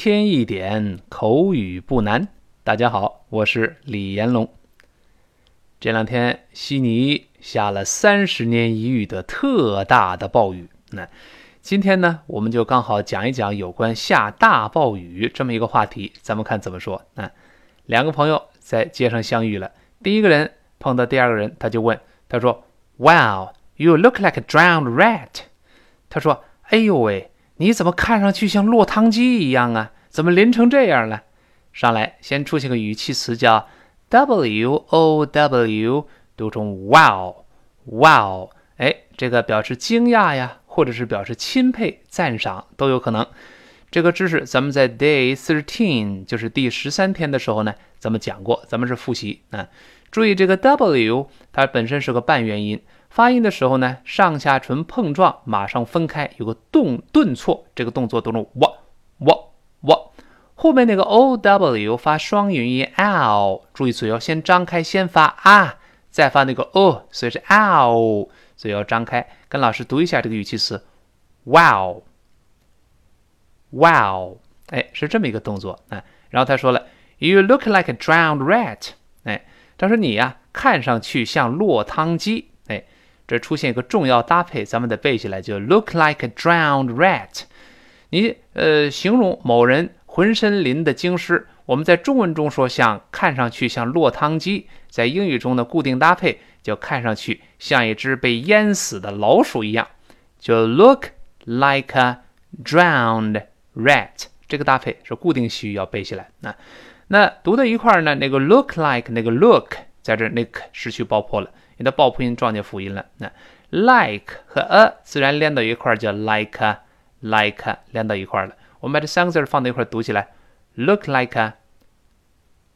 一天一点口语不难。大家好，我是李延龙。这两天悉尼下了三十年一遇的特大的暴雨。那今天呢，我们就刚好讲一讲有关下大暴雨这么一个话题。咱们看怎么说？啊，两个朋友在街上相遇了，第一个人碰到第二个人，他就问他说：“Wow, you look like a drowned rat。”他说：“哎呦喂。”你怎么看上去像落汤鸡一样啊？怎么淋成这样了？上来先出现个语气词叫 w o w，读成 wow wow，哎，这个表示惊讶呀，或者是表示钦佩、赞赏都有可能。这个知识咱们在 day thirteen，就是第十三天的时候呢，咱们讲过，咱们是复习啊。注意这个 w，它本身是个半元音。发音的时候呢，上下唇碰撞，马上分开，有个动顿挫，这个动作读成哇哇哇。后面那个 o w 发双元音 l，注意嘴要先张开，先发啊，再发那个 o，所以是 l，嘴要张开。跟老师读一下这个语气词，wow wow，哎，是这么一个动作啊。然后他说了，you look like a drowned rat，哎，他说你呀，看上去像落汤鸡。这出现一个重要搭配，咱们得背起来，就 look like a drowned rat。你呃，形容某人浑身淋的精湿，我们在中文中说像，看上去像落汤鸡，在英语中的固定搭配就看上去像一只被淹死的老鼠一样，就 look like a drowned rat。这个搭配是固定习语，要背起来。那那读到一块儿呢，那个 look like 那个 look 在这那个失去爆破了。你的爆破音撞见辅音了，那 like 和 a 自然连到一块，叫 like like 连到一块了。我们把这三个字放在一块读起来，look like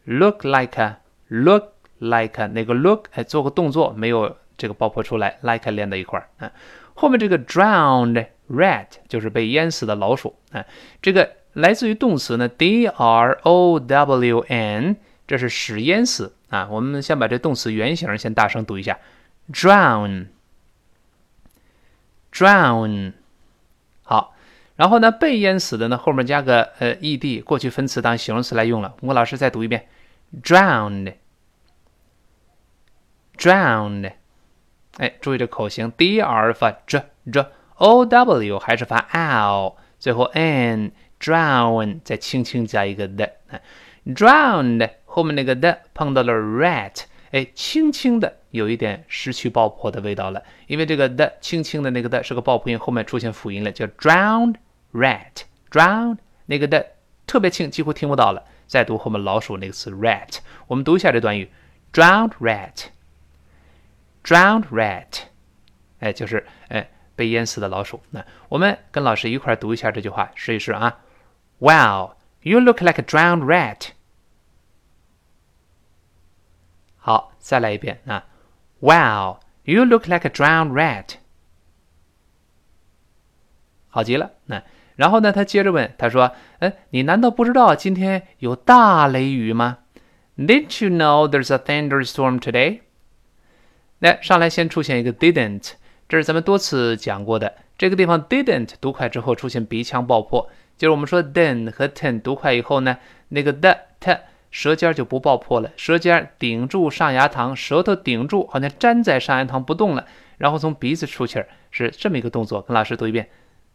look like look like 那个 look 哎，做个动作，没有这个爆破出来，like 连到一块儿啊。后面这个 drowned rat 就是被淹死的老鼠啊。这个来自于动词呢，d r o w n，这是使淹死。啊，我们先把这动词原形先大声读一下，drown，drown，好，然后呢，被淹死的呢，后面加个呃 ed 过去分词当形容词来用了。我老师再读一遍，drowned，drowned，哎，注意这口型，d r 发 j j，o w 还是发 l，最后 n，drown，再轻轻加一个的，drowned。后面那个的碰到了 rat，哎，轻轻的有一点失去爆破的味道了，因为这个的轻轻的那个的是个爆破音，后面出现辅音了，叫 drowned rat，drowned 那个的特别轻，几乎听不到了。再读后面老鼠那个词 rat，我们读一下这段语，drowned rat，drowned rat，哎，就是哎被淹死的老鼠。那我们跟老师一块读一下这句话，试一试啊。Wow, you look like a drowned rat. 好，再来一遍啊！Wow, you look like a drowned rat。好极了，那然后呢？他接着问，他说：“哎，你难道不知道今天有大雷雨吗？”Didn't you know there's a thunderstorm today？那上来先出现一个 didn't，这是咱们多次讲过的。这个地方 didn't 读快之后出现鼻腔爆破，就是我们说 den 和 ten 读快以后呢，那个的 t。舌尖就不爆破了，舌尖顶住上牙膛，舌头顶住，好像粘在上牙膛不动了，然后从鼻子出气儿，是这么一个动作。跟老师读一遍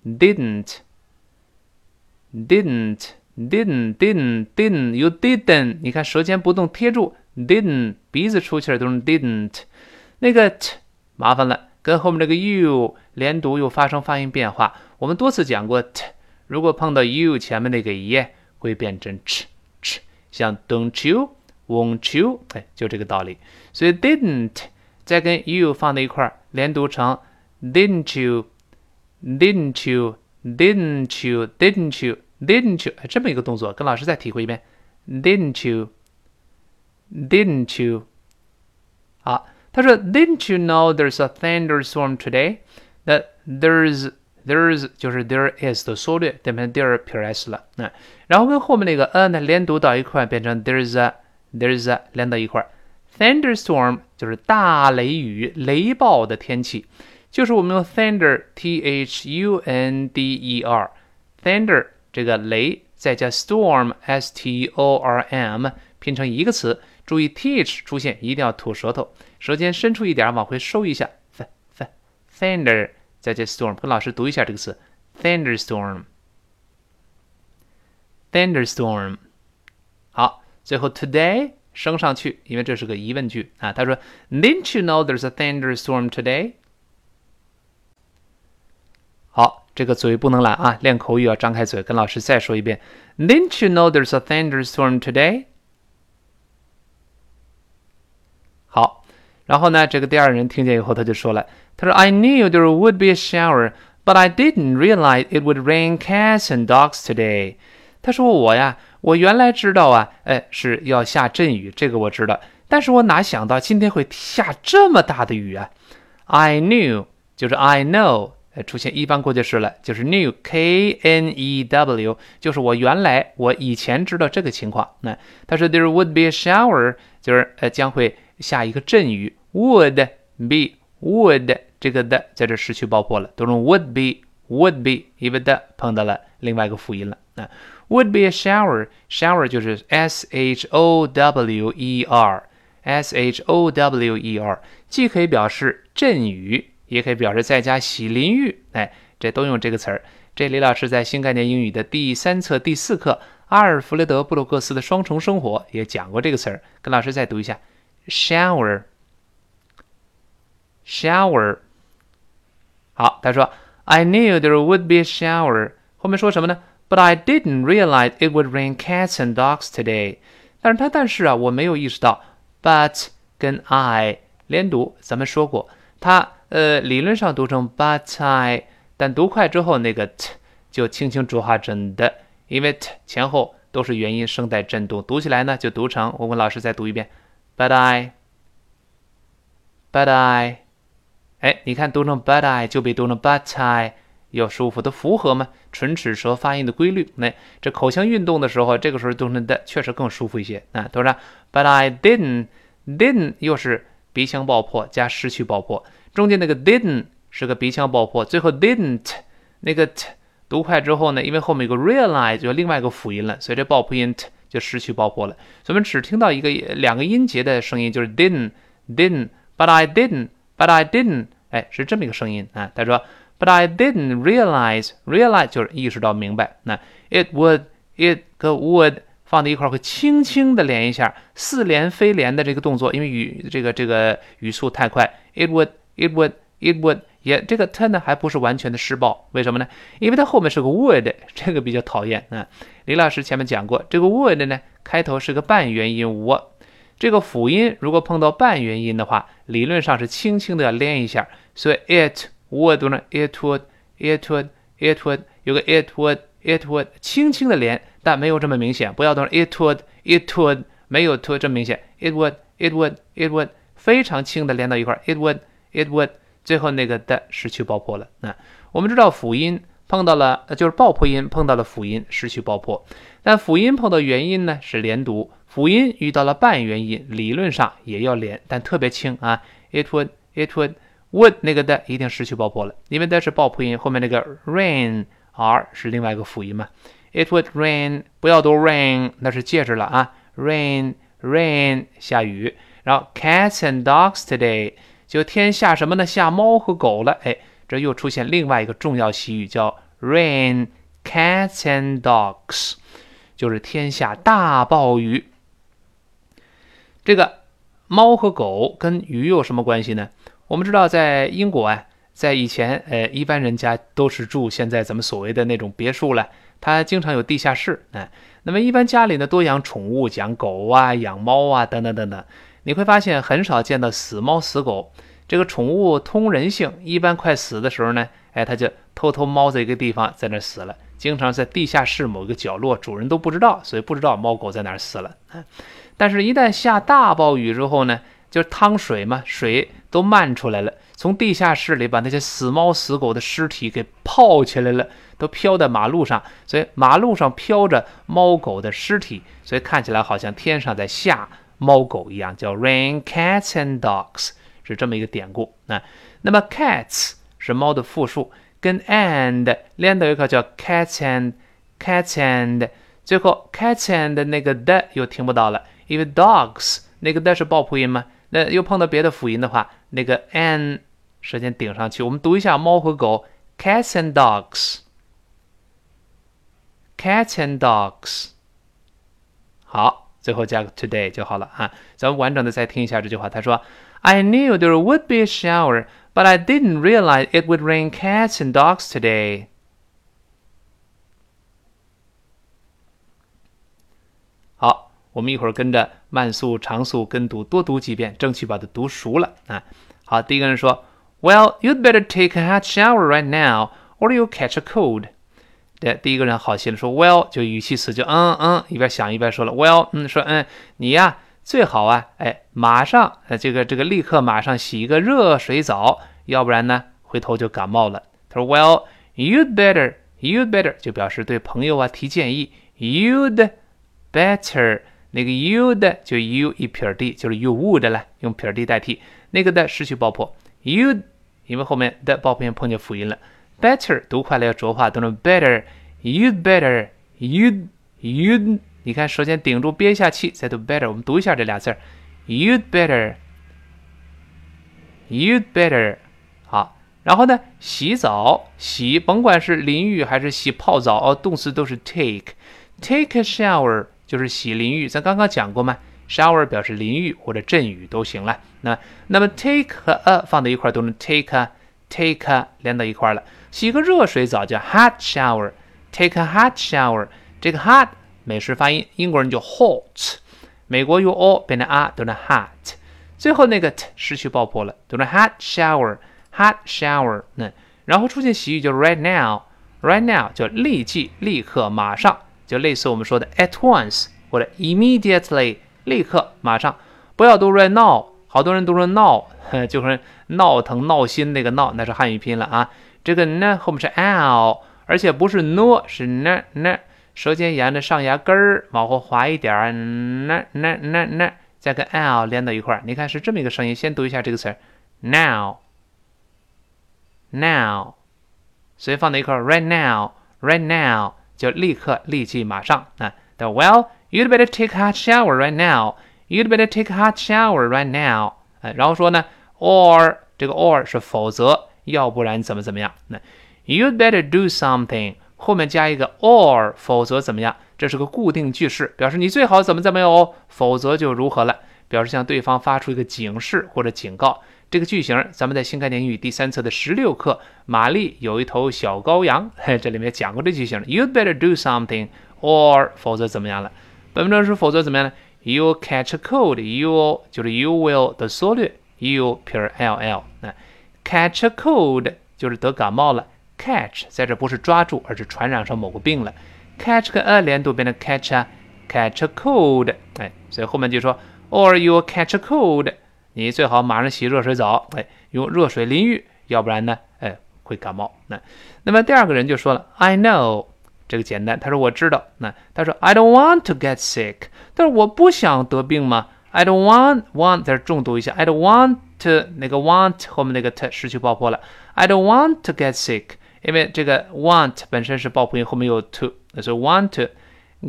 ：didn't，didn't，didn't，didn't，didn't，you didn't。你看舌尖不动，贴住，didn't，鼻子出气儿都是 didn't。那个 t 麻烦了，跟后面这个 you 连读又发生发音变化。我们多次讲过，t 如果碰到 you 前面那个 e 会变成 ch。像 don't you, won't you，哎，就这个道理。所以 didn't 再跟 you 放在一块儿，连读成 didn't you, didn't you, didn't you, didn't you, didn't you，这么一个动作，跟老师再体会一遍，didn't you, didn't you。好，他说 didn't you know there's a thunderstorm today？那 There's 就是 there is 的缩略，变成 there s 了。那然后跟后面那个 a 呢连读到一块，变成 there's a there's a 连到一块。Thunderstorm 就是大雷雨、雷暴的天气，就是我们用 thunder t h u n d e r thunder 这个雷再加 storm，s t o r m，拼成一个词。注意 th 出现一定要吐舌头，舌尖伸出一点，往回收一下。f f thunder，再加 storm，跟老师读一下这个词，thunderstorm，thunderstorm。好，最后 today 升上去，因为这是个疑问句啊。他说，Didn't you know there's a thunderstorm today？好，这个嘴不能懒啊，练口语要张开嘴，跟老师再说一遍，Didn't you know there's a thunderstorm today？好，然后呢，这个第二人听见以后，他就说了，他说，I knew there would be a shower, but I didn't realize it would rain cats and dogs today。他说我呀，我原来知道啊，哎，是要下阵雨，这个我知道，但是我哪想到今天会下这么大的雨啊？I knew 就是 I know，出现一般过去式了，就是 knew，k n e w，就是我原来我以前知道这个情况。那他说 there would be a shower，就是呃将会。下一个阵雨，would be would 这个的在这失去爆破了，读成 would be would be，因为的碰到了另外一个辅音了啊。would be a shower，shower 就是 s h o w e r，s h o w e r，既可以表示阵雨，也可以表示在家洗淋浴，哎，这都用这个词儿。这李老师在新概念英语的第三册第四课《阿尔弗雷德·布鲁克斯的双重生活》也讲过这个词儿，跟老师再读一下。shower shower 好，他说 I knew there would be a shower。后面说什么呢？But I didn't realize it would rain cats and dogs today。但是他但是啊，我没有意识到，but 跟 I 连读，咱们说过，它呃理论上读成 but I，但读快之后那个 t 就轻轻浊化成的，因为 t 前后都是元音声带振动，读起来呢就读成，我问老师再读一遍。But I, but I，哎，你看读成 but I 就比读成 but I 要舒服，它符合吗？唇齿舌发音的规律。那这口腔运动的时候，这个时候读成的确实更舒服一些啊。读上 But I didn't, didn't 又是鼻腔爆破加失去爆破，中间那个 didn't 是个鼻腔爆破，最后 didn't 那个 t 读快之后呢，因为后面有个 realize 就另外一个辅音了，所以这爆破音 t。就失去爆破了，所以我们只听到一个两个音节的声音，就是 didn't didn't but I didn't but I didn't，哎，是这么一个声音啊。他说 but I didn't realize realize 就是意识到明白。那 it would it 和 would 放在一块儿会轻轻的连一下，似连非连的这个动作，因为语这个这个语速太快，it would it would it would 也这个 turn 呢还不是完全的施暴，为什么呢？因为它后面是个 would，这个比较讨厌啊。李老师前面讲过，这个 would 呢，开头是个半元音 w，这个辅音如果碰到半元音的话，理论上是轻轻的要连一下，所以 it would 呢，it would，it would，it would 有个 it would，it would 轻轻的连，但没有这么明显，不要动 it would，it would 没有 to 这么明显，it would，it would，it would 非常轻的连到一块，it would，it would 最后那个的失去爆破了。那我们知道辅音。碰到了，呃，就是爆破音碰到了辅音，失去爆破。但辅音碰到元音呢，是连读。辅音遇到了半元音，理论上也要连，但特别轻啊。It would, it would, would 那个的一定失去爆破了，因为那是爆破音，后面那个 rain r 是另外一个辅音嘛。It would rain，不要读 rain，那是介质了啊。Rain, rain，下雨。然后 cats and dogs today，就天下什么呢？下猫和狗了。哎。这又出现另外一个重要习语，叫 rain cats and dogs，就是天下大暴雨。这个猫和狗跟鱼有什么关系呢？我们知道，在英国啊，在以前，呃，一般人家都是住现在咱们所谓的那种别墅了，它经常有地下室啊。那么一般家里呢，多养宠物，养狗啊，养猫啊，等等等等。你会发现很少见到死猫死狗。这个宠物通人性，一般快死的时候呢，哎，它就偷偷猫在一个地方，在那死了。经常在地下室某个角落，主人都不知道，所以不知道猫狗在哪儿死了。但是，一旦下大暴雨之后呢，就是汤水嘛，水都漫出来了，从地下室里把那些死猫死狗的尸体给泡起来了，都飘在马路上。所以，马路上飘着猫狗的尸体，所以看起来好像天上在下猫狗一样，叫 rain cats and dogs。是这么一个典故啊。那么 cats 是猫的复数，跟 and 连到一块叫 cats and cats and，最后 cats and 那个的又听不到了，因为 dogs 那个的是爆破音嘛，那又碰到别的辅音的话，那个 n 舌尖顶上去。我们读一下猫和狗，cats and dogs，cats and dogs。好，最后加个 today 就好了啊。咱们完整的再听一下这句话，他说 ：“I knew there would be a shower, but I didn't realize it would rain cats and dogs today.” 好，我们一会儿跟着慢速、长速跟读，多读几遍，争取把它读熟了啊。好，第一个人说：“Well, you'd better take a hot shower right now, or you'll catch a cold。”对，第一个人好心了，说：“Well，就语气词就嗯嗯，一边想一边说了，Well，嗯，说嗯，你呀 最好啊，哎，马上，呃，这个这个立刻马上洗一个热水澡，要不然呢，回头就感冒了。”他说：“Well, you'd better, you'd better，就表示对朋友啊提建议，you'd。” Better 那个 you 的就 you 一撇 d 就是 you would 了，用撇 d 代替那个的失去爆破。You'd，因为后面的爆破音碰见辅音了。Better 读快了要浊化，读成 better。You'd better you'd you'd 你看首先顶住憋一下气再读 better。我们读一下这俩字儿。You'd better you'd better 好，然后呢洗澡洗甭管是淋浴还是洗泡澡哦，动词都是 take take a shower。就是洗淋浴，咱刚刚讲过嘛，shower 表示淋浴或者阵雨都行了。那那么 take 和 a 放在一块都能 take a take a 连到一块了。洗个热水澡叫 hot shower，take a hot shower。这个 hot 美式发音，英国人就 hot，美国用 o 变成 a 都是 hot。最后那个 t 失去爆破了，都是 hot shower，hot shower。那然后出现习语就 right now，right now 就立即、立刻、马上。就类似我们说的 at once 或者 immediately，立刻马上，不要读 right now，好多人都 说闹，就是闹腾闹心那个闹，那是汉语拼音了啊。这个呢后面是 l，而且不是 no，是 n n，舌尖沿着上牙根儿往后滑一点儿，那那那那再跟 l 连到一块儿，你看是这么一个声音。先读一下这个词儿，now，now，所以放在一块儿，right now，right now。就立刻、立即、马上啊。The well, you'd better take hot shower right now. You'd better take hot shower right now. 哎，然后说呢，or 这个 or 是否则，要不然怎么怎么样？那 you'd better do something 后面加一个 or，否则怎么样？这是个固定句式，表示你最好怎么怎么样哦，否则就如何了，表示向对方发出一个警示或者警告。这个句型，咱们在新概念英语第三册的十六课《玛丽有一头小羔羊》嘿这里面讲过这句型。You'd better do something, or 否则怎么样了？本文中是否则怎么样呢？You catch a cold. You 就是 you will 的缩略，you 撇 ll。那 catch a cold 就是得感冒了。Catch 在这不是抓住，而是传染上某个病了。catch 跟 a 连读变成 catch a catch a cold。哎，所以后面就说，or you catch a cold。你最好马上洗热水澡，哎，用热水淋浴，要不然呢，哎，会感冒。那，那么第二个人就说了，I know，这个简单。他说我知道。那他说 I don't want to get sick，但是我不想得病吗？I don't want want 在这重读一下，I don't want to 那个 want 后面那个 t 失去爆破了。I don't want to get sick，因为这个 want 本身是爆破音，后面有 to，所以 want to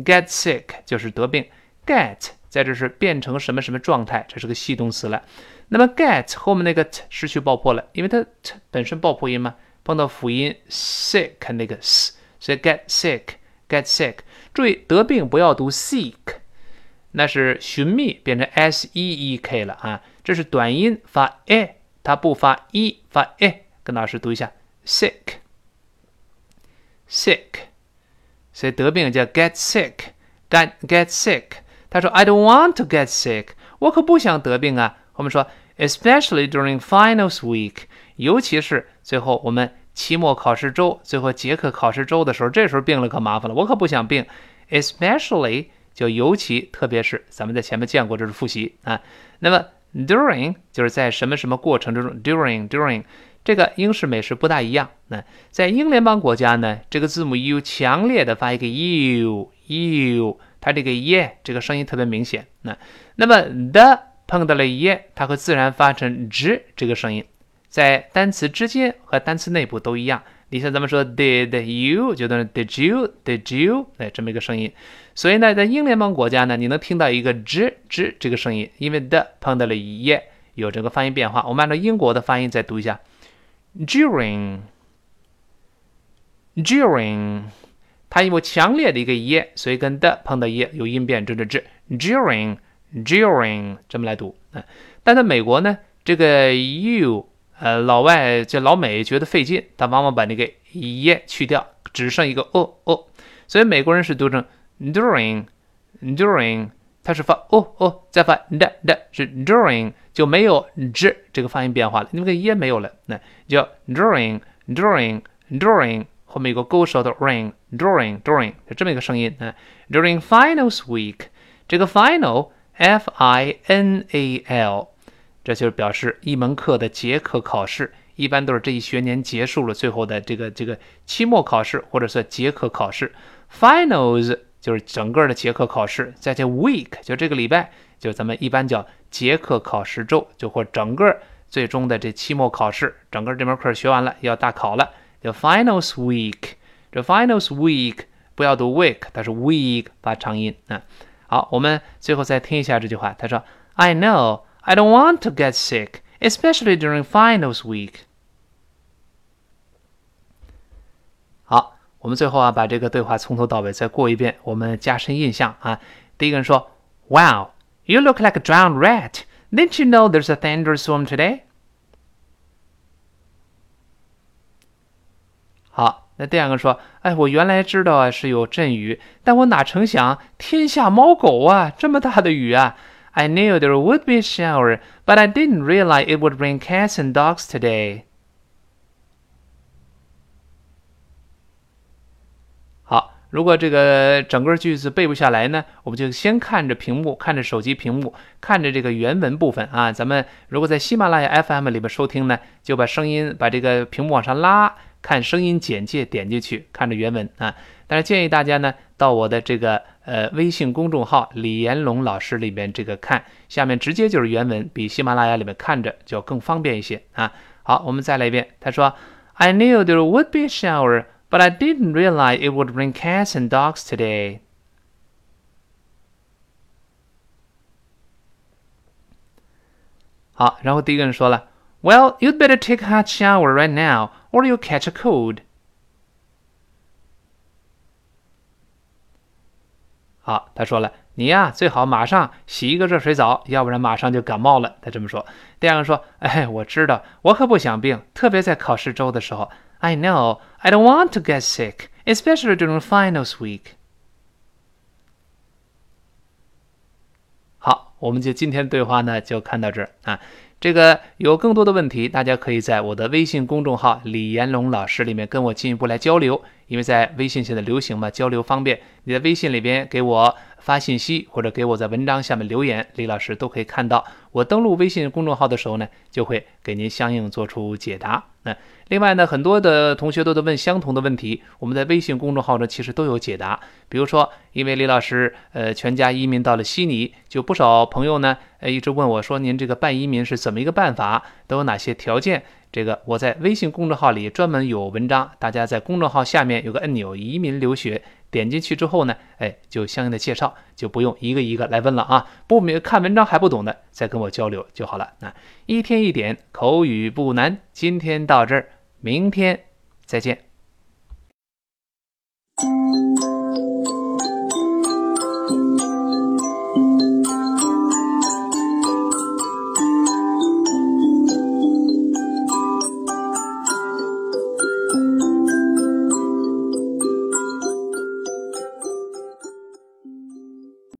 get sick 就是得病。get 在这是变成什么什么状态，这是个系动词了。那么 get 后面那个 t 失去爆破了，因为它 t 本身爆破音嘛，碰到辅音 sick 那个 s，所以 get sick，get sick。注意得病不要读 seek，那是寻觅变成 s e e k 了啊，这是短音发 a，它不发 e，发 a。跟老师读一下 sick sick，所以得病叫 get sick，get get sick。他说：“I don't want to get sick，我可不想得病啊。”我们说，especially during finals week，尤其是最后我们期末考试周、最后结课考试周的时候，这时候病了可麻烦了，我可不想病。especially 就尤其，特别是咱们在前面见过，这是复习啊。那么 during 就是在什么什么过程之中，during during 这个英式美式不大一样。那在英联邦国家呢，这个字母 u 强烈的发一个 u u。它这个 ye 这个声音特别明显，那那么 the 碰到了 ye，它会自然发成 z 这个声音，在单词之间和单词内部都一样你像咱们说 did you 就等于 did you did you 哎这么一个声音。所以呢，在英联邦国家呢，你能听到一个 z z 这个声音，因为的碰到了 e 有这个发音变化。我们按照英国的发音再读一下，during during，它有强烈的一个 e，所以跟的碰到 e 有音变，这这这 during during 这么来读。嗯，但在美国呢，这个 you，呃，老外这老美觉得费劲，他往往把那个 e 去掉，只剩一个 o o，所以美国人是读成 during during，它是发哦哦再发的的是 during 就没有 z 这个发音变化了，那个 e 没有了，那叫 during during during。后面有个勾舌的 ring during during 是这么一个声音啊。During finals week，这个 final f i n a l，这就是表示一门课的结课考试，一般都是这一学年结束了，最后的这个这个期末考试或者是结课考试。Finals 就是整个的结课考试，再加 week 就这个礼拜，就咱们一般叫结课考试周，就或整个最终的这期末考试，整个这门课学完了要大考了。The finals week，这 finals week 不要读 week，它是 week 发长音啊。好，我们最后再听一下这句话。他说：“I know I don't want to get sick, especially during finals week。”我们最后啊把这个对话从头到尾再过一遍，我们加深印象啊。第一个人说：“Wow, you look like a drowned rat. Didn't you know there's a thunderstorm today?” 好，那第二个说，哎，我原来知道啊是有阵雨，但我哪成想天下猫狗啊，这么大的雨啊！I knew there would be a shower, but I didn't realize it would rain cats and dogs today. 如果这个整个句子背不下来呢，我们就先看着屏幕，看着手机屏幕，看着这个原文部分啊。咱们如果在喜马拉雅 FM 里边收听呢，就把声音把这个屏幕往上拉。看声音简介，点进去看着原文啊。但是建议大家呢，到我的这个呃微信公众号李延龙老师里边这个看，下面直接就是原文，比喜马拉雅里面看着就更方便一些啊。好，我们再来一遍。他说：“I knew there would be shower, but I didn't realize it would bring cats and dogs today.” 好，然后第一个人说了。Well, you'd better take a hot shower right now, or you'll catch a cold. 好，他说了，你呀最好马上洗一个热水澡，要不然马上就感冒了。他这么说。第二个说，哎，我知道，我可不想病，特别在考试周的时候。I know, I don't want to get sick, especially during finals week. 好，我们就今天对话呢就看到这儿啊。这个有更多的问题，大家可以在我的微信公众号李延龙老师里面跟我进一步来交流，因为在微信现在流行嘛，交流方便。你在微信里边给我发信息，或者给我在文章下面留言，李老师都可以看到。我登录微信公众号的时候呢，就会给您相应做出解答。那另外呢，很多的同学都在问相同的问题，我们在微信公众号中其实都有解答。比如说，因为李老师呃全家移民到了悉尼，就不少朋友呢呃一直问我说，您这个办移民是怎么一个办法？都有哪些条件？这个我在微信公众号里专门有文章，大家在公众号下面有个按钮“移民留学”，点进去之后呢，哎，就相应的介绍，就不用一个一个来问了啊。不明看文章还不懂的，再跟我交流就好了。那一天一点口语不难，今天到这儿，明天再见。